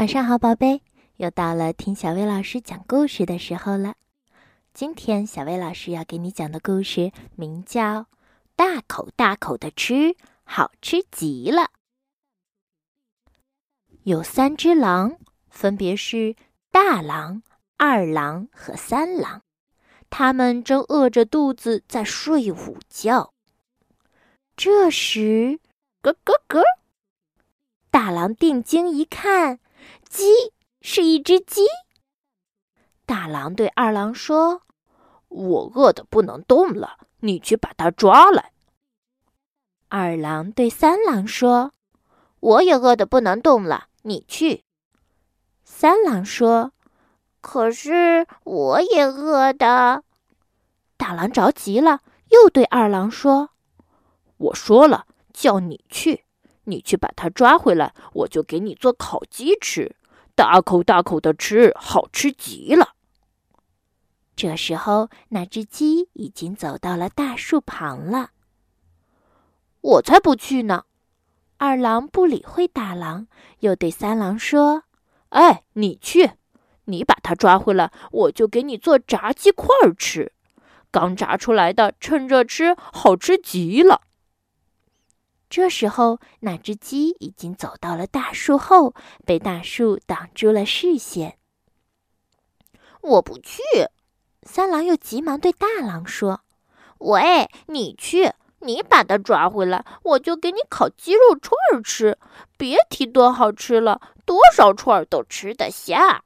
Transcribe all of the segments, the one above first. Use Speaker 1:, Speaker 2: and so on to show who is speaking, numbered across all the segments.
Speaker 1: 晚上好，宝贝，又到了听小薇老师讲故事的时候了。今天小薇老师要给你讲的故事名叫《大口大口的吃，好吃极了》。有三只狼，分别是大狼、二狼和三狼，他们正饿着肚子在睡午觉。这时，咯咯咯，大狼定睛一看。鸡是一只鸡。大狼对二狼说：“我饿得不能动了，你去把它抓来。”二狼对三狼说：“我也饿得不能动了，你去。”三狼说：“可是我也饿的。”大狼着急了，又对二狼说：“我说了，叫你去。”你去把它抓回来，我就给你做烤鸡吃，大口大口的吃，好吃极了。这时候，那只鸡已经走到了大树旁了。我才不去呢！二郎不理会大狼，又对三郎说：“哎，你去，你把它抓回来，我就给你做炸鸡块吃，刚炸出来的，趁热吃，好吃极了。”这时候，那只鸡已经走到了大树后，被大树挡住了视线。我不去。三郎又急忙对大狼说：“喂，你去，你把它抓回来，我就给你烤鸡肉串吃。别提多好吃了，多少串都吃得下。”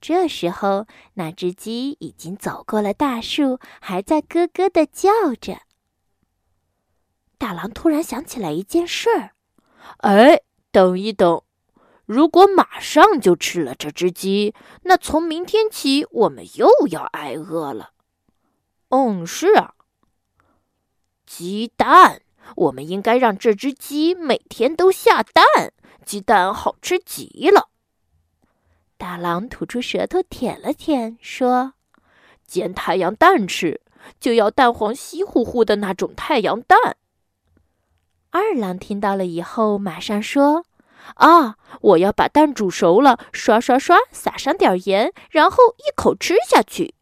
Speaker 1: 这时候，那只鸡已经走过了大树，还在咯咯的叫着。大狼突然想起来一件事儿，哎，等一等，如果马上就吃了这只鸡，那从明天起我们又要挨饿了。嗯，是啊，鸡蛋，我们应该让这只鸡每天都下蛋，鸡蛋好吃极了。大狼吐出舌头舔了舔，说：“煎太阳蛋吃，就要蛋黄稀乎乎的那种太阳蛋。”二郎听到了以后，马上说：“啊，我要把蛋煮熟了，刷刷刷，撒上点盐，然后一口吃下去。”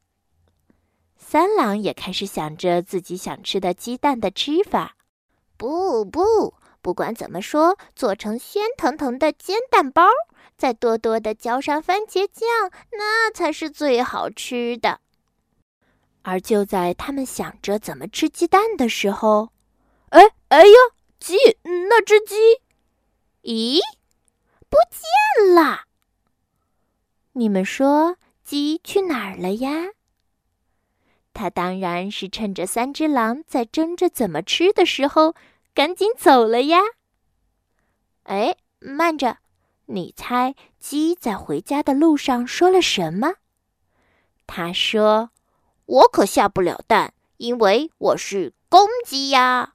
Speaker 1: 三郎也开始想着自己想吃的鸡蛋的吃法。不不，不管怎么说，做成鲜腾腾的煎蛋包，再多多的浇上番茄酱，那才是最好吃的。而就在他们想着怎么吃鸡蛋的时候，哎哎呀！鸡，那只鸡，咦，不见了！你们说鸡去哪儿了呀？它当然是趁着三只狼在争着怎么吃的时候，赶紧走了呀。哎，慢着，你猜鸡在回家的路上说了什么？他说：“我可下不了蛋，因为我是公鸡呀。”